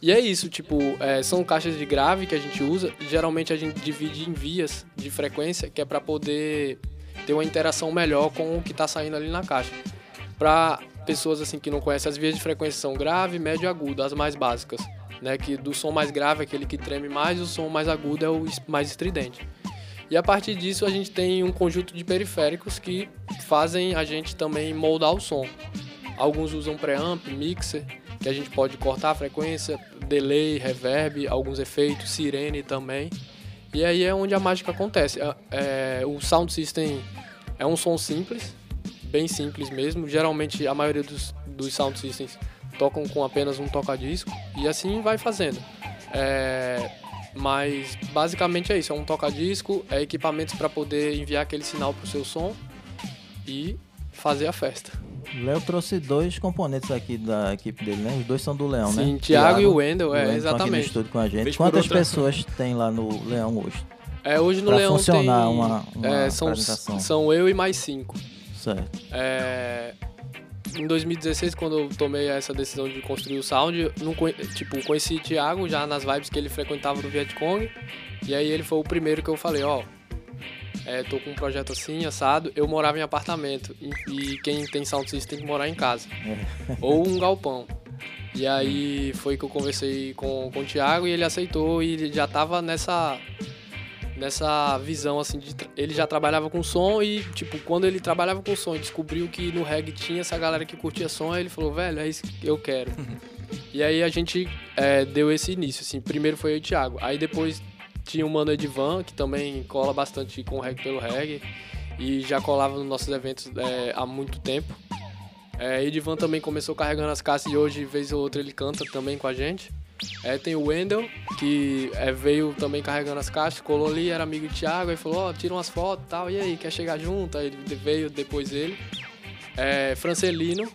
E é isso, tipo, é, são caixas de grave que a gente usa. Geralmente a gente divide em vias de frequência, que é pra poder ter uma interação melhor com o que tá saindo ali na caixa. Pra pessoas assim que não conhecem, as vias de frequência são grave, médio e agudo, as mais básicas. Né, que do som mais grave é aquele que treme mais, o som mais agudo é o mais estridente. E a partir disso a gente tem um conjunto de periféricos que fazem a gente também moldar o som. Alguns usam preamp, mixer, que a gente pode cortar a frequência, delay, reverb, alguns efeitos, sirene também. E aí é onde a mágica acontece. É- é, o sound system é um som simples, bem simples mesmo. Geralmente a maioria dos, dos sound systems tocam com apenas um toca-disco e assim vai fazendo. É, mas basicamente é isso, é um toca-disco, é equipamentos para poder enviar aquele sinal pro seu som e fazer a festa. O Léo trouxe dois componentes aqui da equipe dele, né? Os dois são do Leão, né? Sim, Thiago e o Wendel, é, estão aqui no exatamente. estúdio com a gente. Quantas outra. pessoas tem lá no Leão hoje? É, hoje no Pra Leão funcionar tem, uma, uma é, são, apresentação. são eu e mais cinco. Certo. É, em 2016, quando eu tomei essa decisão de construir o sound, não tipo, conheci o Thiago já nas vibes que ele frequentava do Vietcong. E aí ele foi o primeiro que eu falei, ó, é, tô com um projeto assim, assado. Eu morava em apartamento e, e quem tem sound system tem que morar em casa. Ou um galpão. E aí foi que eu conversei com, com o Thiago e ele aceitou e ele já tava nessa nessa visão assim de ele já trabalhava com som e tipo quando ele trabalhava com som e descobriu que no reggae tinha essa galera que curtia som aí ele falou velho é isso que eu quero. E aí a gente é, deu esse início assim. Primeiro foi eu e o Thiago. Aí depois tinha o mano Edivan que também cola bastante com o reggae pelo reggae e já colava nos nossos eventos é, há muito tempo. É, Edivan também começou carregando as caixas e hoje, vez ou outra, ele canta também com a gente. É, tem o Wendel, que é, veio também carregando as caixas, colou ali, era amigo do Thiago, aí falou, ó, tira umas fotos e tal, e aí, quer chegar junto? Aí veio depois ele. É, Francelino,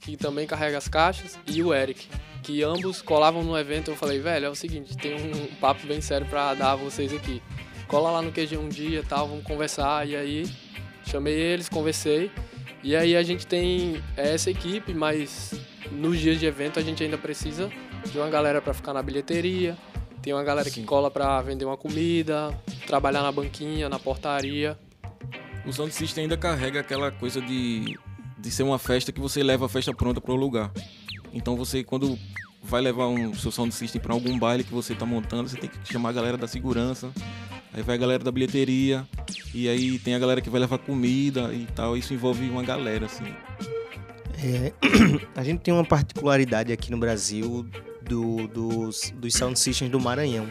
que também carrega as caixas, e o Eric, que ambos colavam no evento. Eu falei, velho, é o seguinte, tem um papo bem sério pra dar a vocês aqui. Cola lá no QG um dia tal, vamos conversar, e aí chamei eles, conversei. E aí a gente tem essa equipe, mas nos dias de evento a gente ainda precisa de uma galera para ficar na bilheteria, tem uma galera que cola para vender uma comida, trabalhar na banquinha, na portaria. O sound system ainda carrega aquela coisa de, de ser uma festa que você leva a festa pronta para o lugar. Então você, quando vai levar um seu sound system para algum baile que você tá montando, você tem que chamar a galera da segurança, aí vai a galera da bilheteria, e aí tem a galera que vai levar comida e tal. Isso envolve uma galera, assim. É, a gente tem uma particularidade aqui no Brasil do, dos, dos sound systems do Maranhão.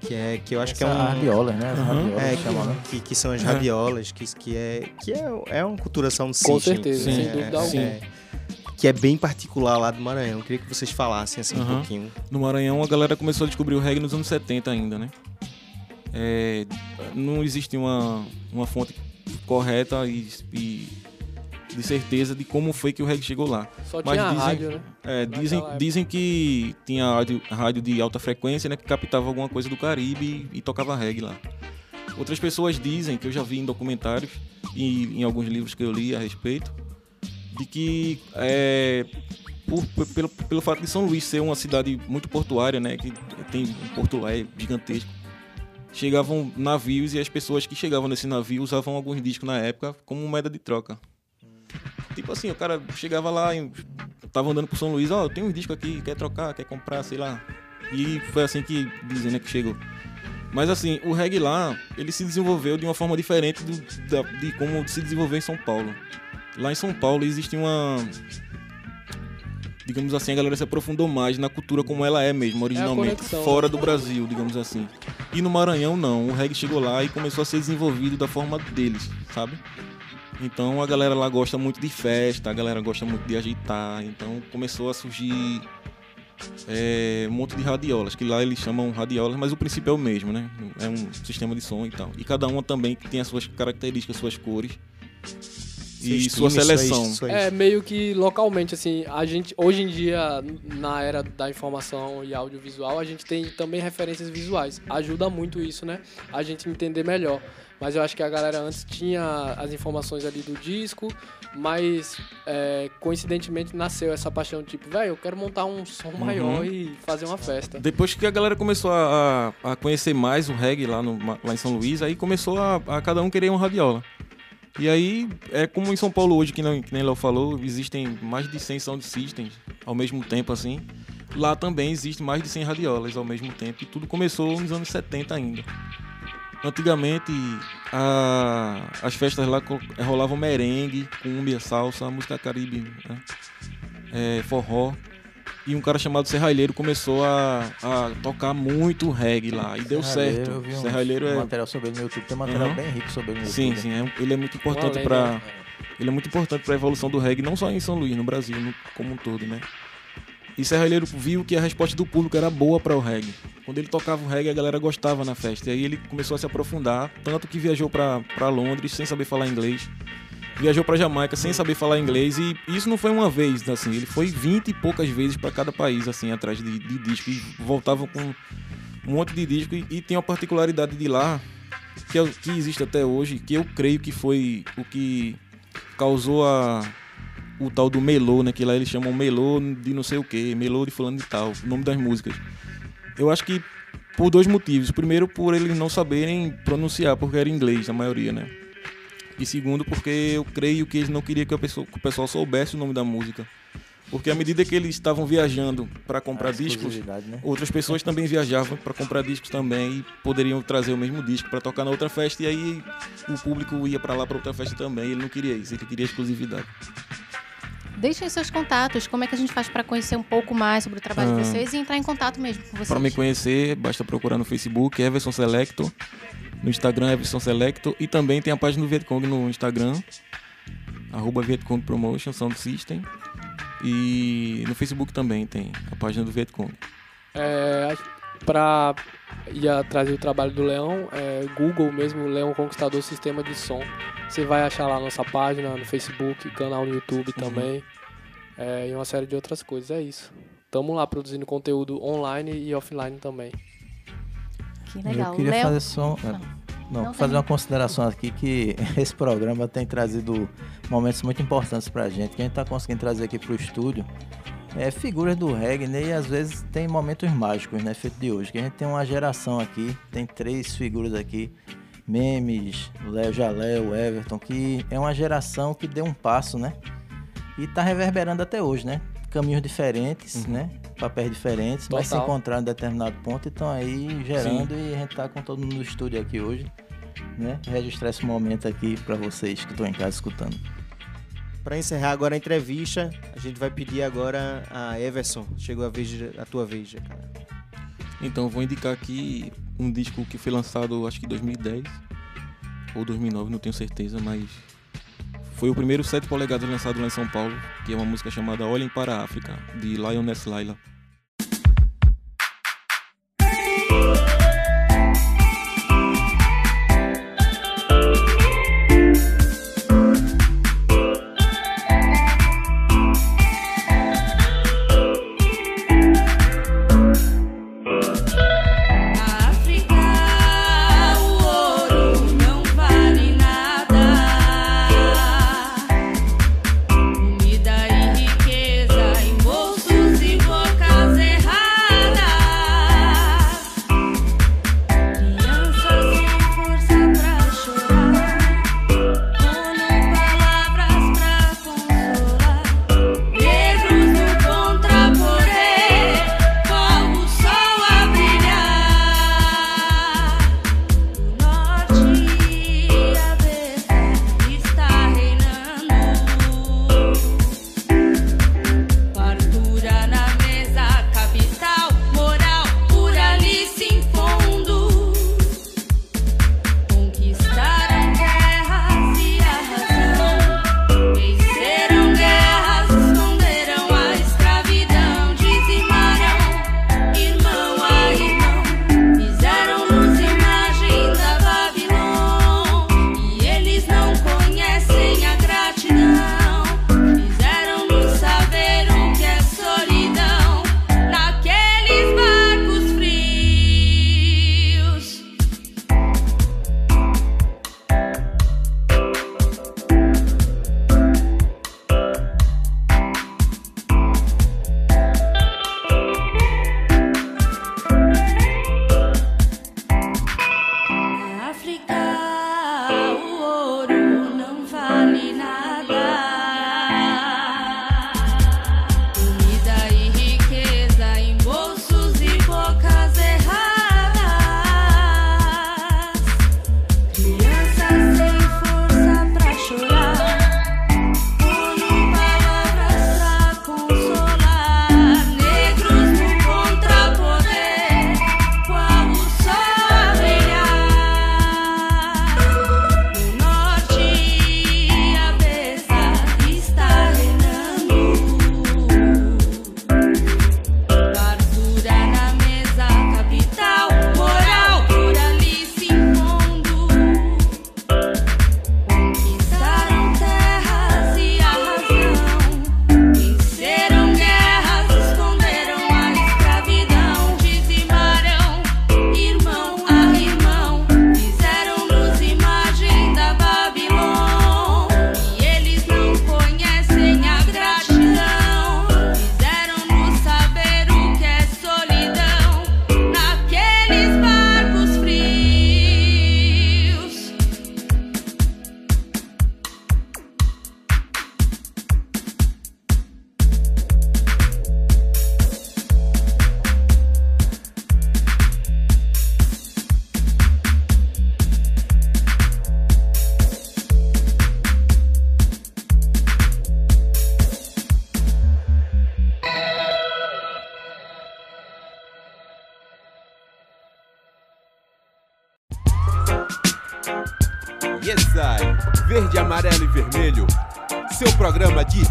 Que, é, que eu acho que é Essa um. rabiolas, né? As rabiolas É, que chamam, né? que, que são as É. rabiolas, que, que, é, que é, é uma cultura sound Com system. certeza, né? sem dúvida alguma. É, que é bem particular lá do Maranhão. Eu queria que vocês falassem assim um Aham. pouquinho. No Maranhão, a galera começou a descobrir o reggae nos anos 70 ainda, né? É, não existe uma, uma fonte correta e, e de certeza de como foi que o reggae chegou lá. Só tinha a rádio, né? é, dizem, dizem que tinha rádio, rádio de alta frequência, né? Que captava alguma coisa do Caribe e, e tocava reggae lá. Outras pessoas dizem, que eu já vi em documentários e em alguns livros que eu li a respeito, de que é, por- por- pelo, pelo fato de São Luís ser uma cidade muito portuária, né, que tem um porto lá é gigantesco, chegavam navios e as pessoas que chegavam nesse navio usavam alguns discos na época como moeda de troca. Tipo assim, o cara chegava lá e tava andando por São Luís, ó, eu tenho um disco aqui, quer trocar, quer comprar, sei lá. E foi assim que dizem, né, que chegou. Mas assim, o reggae lá, ele se desenvolveu de uma forma diferente do- da- de como se desenvolveu em São Paulo. Lá em São Paulo existe uma. Digamos assim, a galera se aprofundou mais na cultura como ela é mesmo, originalmente, conexão, fora do Brasil, digamos assim. E no Maranhão, não. O reggae chegou lá e começou a ser desenvolvido da forma deles, sabe? Então a galera lá gosta muito de festa, a galera gosta muito de agitar. Então começou a surgir é, um monte de radiolas, que lá eles chamam radiolas, mas o princípio é o mesmo, né? É um sistema de som e tal. E cada uma também tem as suas características, suas cores. e sua seleção. suas- suas- É meio que localmente, assim, a gente, hoje em dia, na era da informação e audiovisual, a gente tem também referências visuais. Ajuda muito isso, né? A gente entender melhor. Mas eu acho que a galera antes tinha as informações ali do disco, mas é, coincidentemente nasceu essa paixão, tipo, velho, eu quero montar um som maior e fazer uma festa. Depois que a galera começou a, a- a conhecer mais o reggae lá, no, lá em São Luís, aí começou a, a cada um querer um radiola. E aí, é como em São Paulo hoje, que, não, que nem Léo falou, existem mais de 100 sound systems ao mesmo tempo, assim. Lá também existe mais de 100 radiolas ao mesmo tempo. E tudo começou nos anos 70 ainda. Antigamente, a- as festas lá co- rolavam merengue, cumbia, salsa, música caribe, né? É, forró. E um cara chamado Serralheiro começou a, a tocar muito reggae lá. E deu certo. Eu vi um Serralheiro é. material sobre ele no YouTube. Tem um material Uhum. bem rico sobre ele no Sim, YouTube. sim. é um- ele é muito importante para né? Ele é muito importante para a evolução do reggae, não só em São Luís, no Brasil, no- como um todo, né? E Serralheiro viu que a resposta do público era boa para o reggae. Quando ele tocava o reggae, a galera gostava na festa. E aí ele começou a se aprofundar, tanto que viajou para Londres sem saber falar inglês. Viajou para Jamaica sem saber falar inglês e isso não foi uma vez, assim, ele foi 20 e poucas vezes para cada país, assim, atrás de, de disco e voltava com um monte de disco e, e tem uma particularidade de lá que, que existe até hoje, que eu creio que foi o que causou a, o tal do melô, né? Que lá eles chamam melô de não sei o que, melô de fulano de tal, o nome das músicas. Eu acho que por dois motivos. Primeiro, por eles não saberem pronunciar, porque era inglês a maioria, né? E segundo, porque eu creio que eles não queriam que, a pessoa- que o pessoal soubesse o nome da música. Porque à medida que eles estavam viajando para comprar A discos, né? outras pessoas também viajavam para comprar discos também e poderiam trazer o mesmo disco para tocar na outra festa e aí o público ia para lá para outra festa também. Ele não queria isso, ele queria exclusividade. Deixem seus contatos, como é que a gente faz para conhecer um pouco mais sobre o trabalho de Ah. vocês e entrar em contato mesmo com vocês. Para me conhecer, basta procurar no Facebook Everson Selecto, no Instagram Everson Selecto e também tem a página do Vietcong no Instagram, arroba Vietcong Promotion Sound System e no Facebook também tem a página do Vietcong. É, pra ir atrás do trabalho do Leão, é, Google mesmo, Leão Conquistador Sistema de Som. Você vai achar lá nossa página no Facebook, canal no YouTube também. é, e uma série de outras coisas. É isso. Tamo lá produzindo conteúdo online e offline também. Que legal. Eu queria Léo- fazer só. Não. Não, fazer uma consideração aqui que esse programa tem trazido momentos muito importantes pra gente, que a gente tá conseguindo trazer aqui pro estúdio. É, figuras do reggae, né? E às vezes tem momentos mágicos, né? Feito de hoje. Que a gente tem uma geração aqui, tem três figuras aqui. Memes, Léo Jaléu, Everton, que é uma geração que deu um passo, né? E tá reverberando até hoje, né? Caminhos diferentes, né? Papéis diferentes, mas se Total. encontraram em determinado ponto e estão aí gerando e a gente tá com todo mundo no estúdio aqui hoje, né? Registrar esse momento aqui pra vocês que estão em casa escutando. Pra encerrar agora a entrevista, a gente vai pedir agora a Everson. Chegou a vez, a tua vez, cara. Então, vou indicar aqui um disco que foi lançado, acho que em 2010 ou 2009, não tenho certeza, mas foi o primeiro 7 polegadas lançado lá em São Paulo, que é uma música chamada Olhem para a África, de Lioness Laila.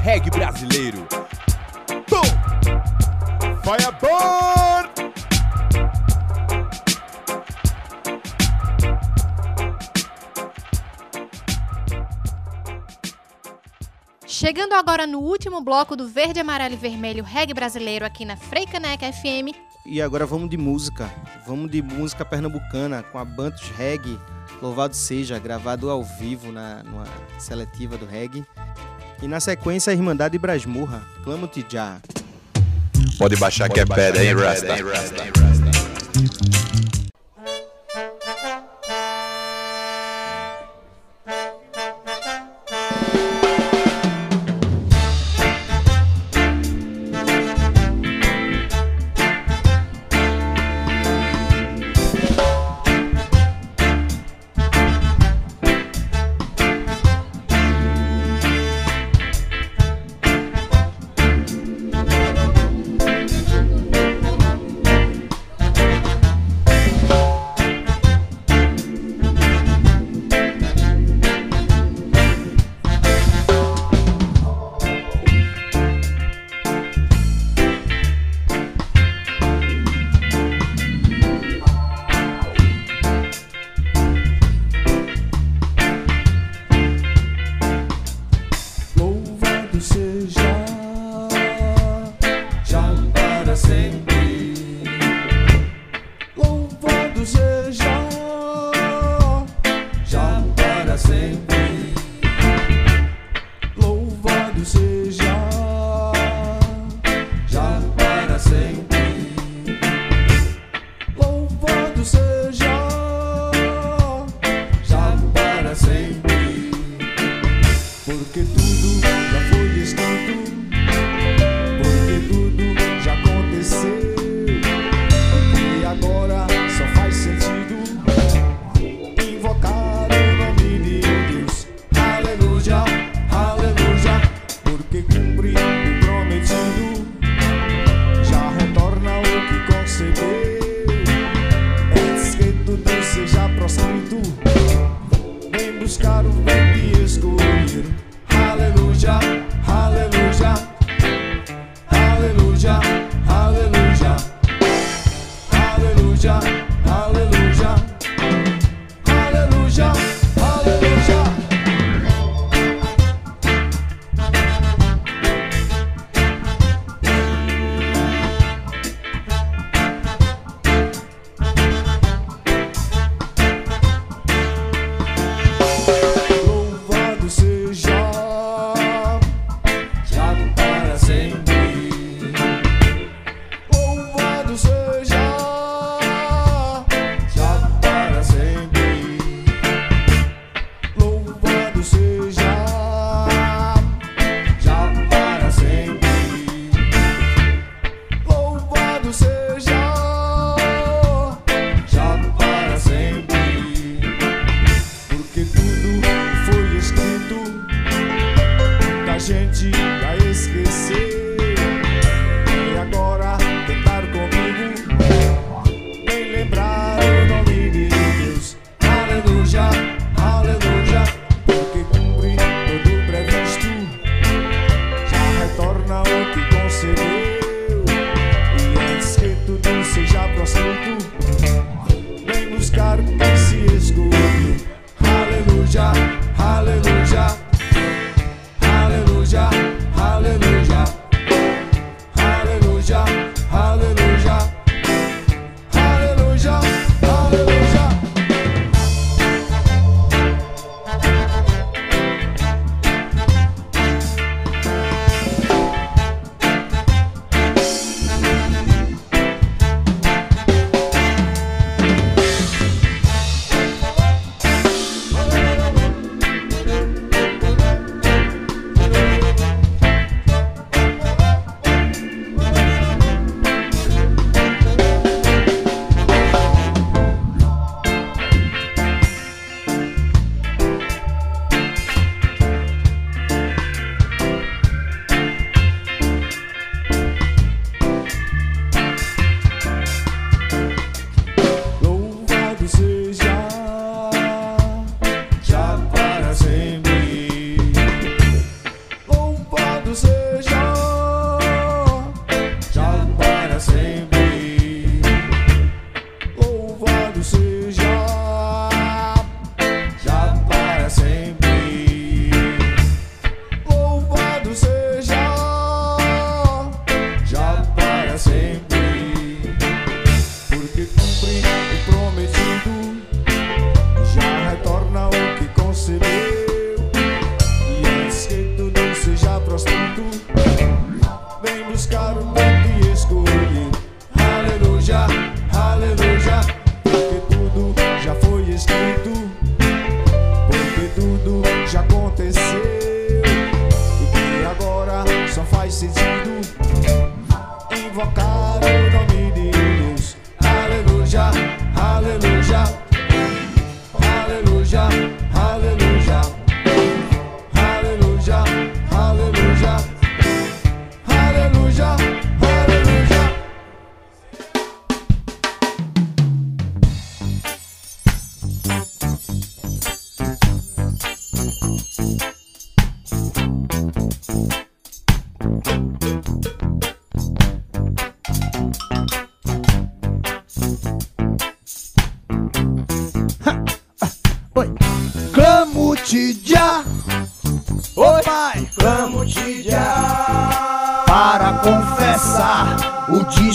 Reggae brasileiro. Boom! Fireball! Chegando agora no último bloco do Verde, Amarelo e Vermelho Reggae Brasileiro aqui na Freicaneca FM. E agora vamos de música. Vamos de música pernambucana com a Bantus Reggae. Louvado seja, gravado ao vivo na numa seletiva do reggae. E na sequência a Irmandade Brasmurra, Clamo-te já. Pode baixar que é pedra, hein, Rasta? Louvado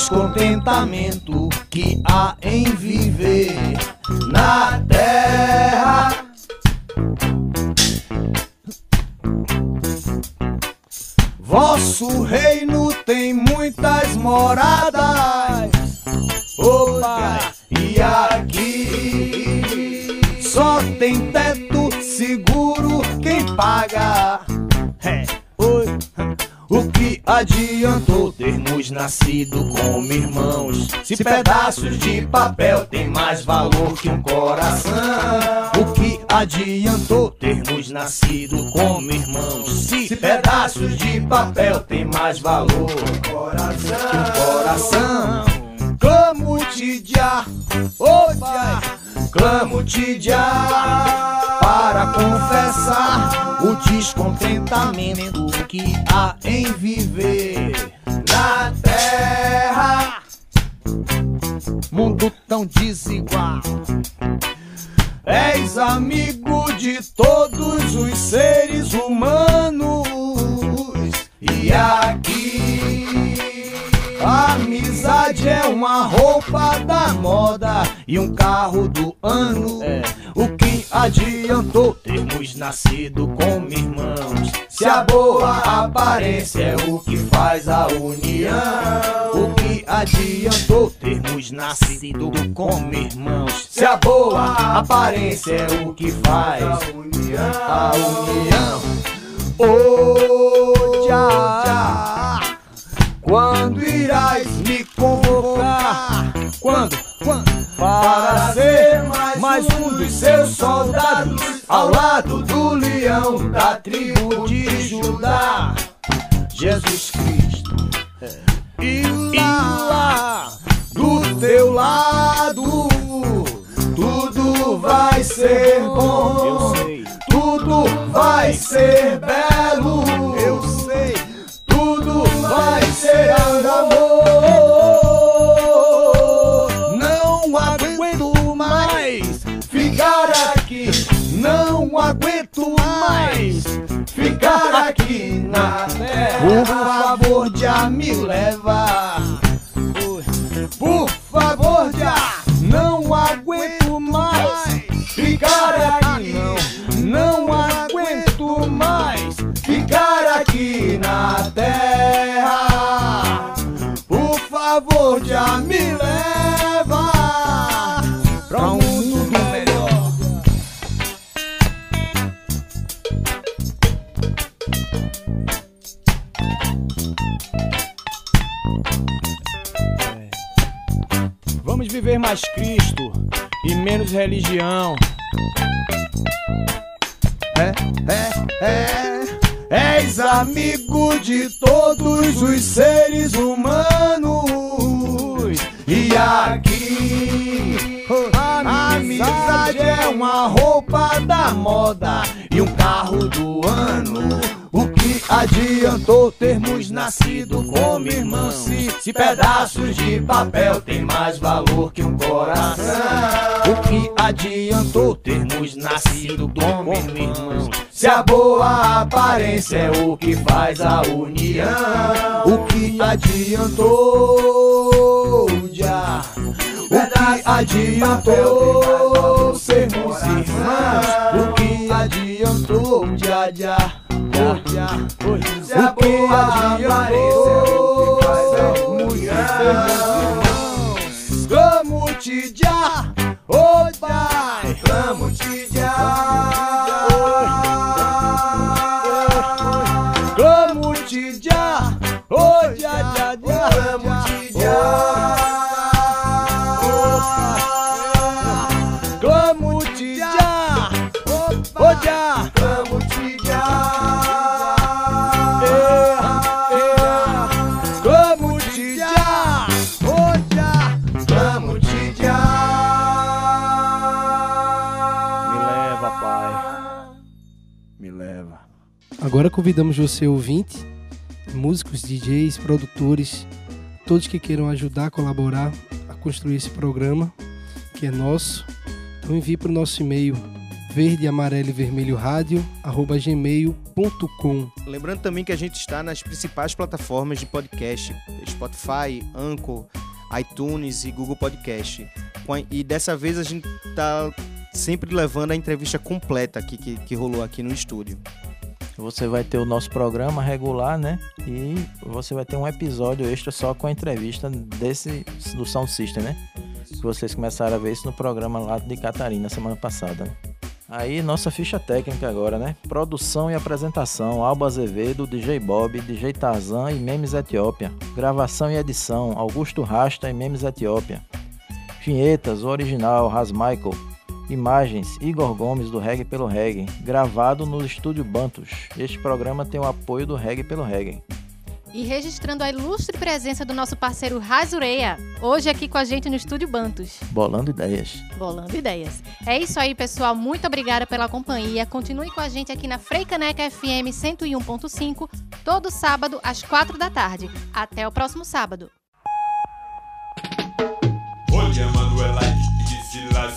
descontentamento Se pedaços de papel tem mais valor que um coração. O que adiantou termos nascido como irmãos? Se pedaços de papel tem mais valor que um coração. Clamo-te já, oh já, clamo-te já para confessar o descontentamento que há em viver na terra. Mundo tão desigual. És amigo de todos os seres humanos. E aqui amizade é uma roupa da moda e um carro do ano. O que adiantou termos nascido como irmãos? Se a boa aparência é o que faz a união. O que adiantou termos nascido como irmãos? Se a boa aparência é o que faz a união. Oh, já. Quando irás me convocar? Quando? Quando? Para ser mais, um dos seus soldados ao lado do leão da tribo de Judá. Jesus Cristo. E lá, do teu lado, tudo vai ser bom. Tudo vai ser belo. Eu Por favor, já me leva. Por favor, já não aguento mais ficar aqui. Mais Cristo e menos religião. É, é, é. És amigo de todos os seres humanos. E aqui a amizade é uma roupa da moda e um carro do ano. Adiantou termos nascido como irmãos? Se, se pedaços de papel tem mais valor que um coração. O que adiantou termos nascido como irmãos? Se a boa aparência é o que faz a união, o que adiantou já? O que adiantou sermos irmãos? O que adiantou já já? Já, Se a boa aparência é o que faz a união. Vamos te oh pai, vamos te já. Vamos te já já. Vamos te já. Agora convidamos você, ouvinte, músicos, DJs, produtores, todos que queiram ajudar, colaborar a construir esse programa, que é nosso. Então envie para o nosso e-mail verde, amarelo e vermelho rádio, arroba gmail.com. Lembrando também que a gente está nas principais plataformas de podcast: Spotify, Anchor, iTunes e Google Podcast. E dessa vez a gente está sempre levando a entrevista completa aqui, que, que rolou aqui no estúdio. Você vai ter o nosso programa regular, né? E você vai ter um episódio extra só com a entrevista desse do Sound System, né? Que vocês começaram a ver isso no programa lá de Catarina semana passada. né? Aí nossa ficha técnica agora, né? Produção e apresentação: Alba Azevedo, DJ Bob, DJ Tarzan e Memes Etiópia. Gravação e edição: Augusto Rasta e Memes Etiópia. Vinhetas: o original Ras Michael. Imagens: Igor Gomes do Reggae pelo Reggae, gravado no estúdio Bantus. Este programa tem o apoio do Reggae pelo Reggae. E registrando a ilustre presença do nosso parceiro Razureia, hoje aqui com a gente no Estúdio Bantus. Bolando ideias. Bolando ideias. É isso aí, pessoal. Muito obrigada pela companhia. Continue com a gente aqui na Freicaneca FM 101.5, todo sábado às 4 da tarde. Até o próximo sábado.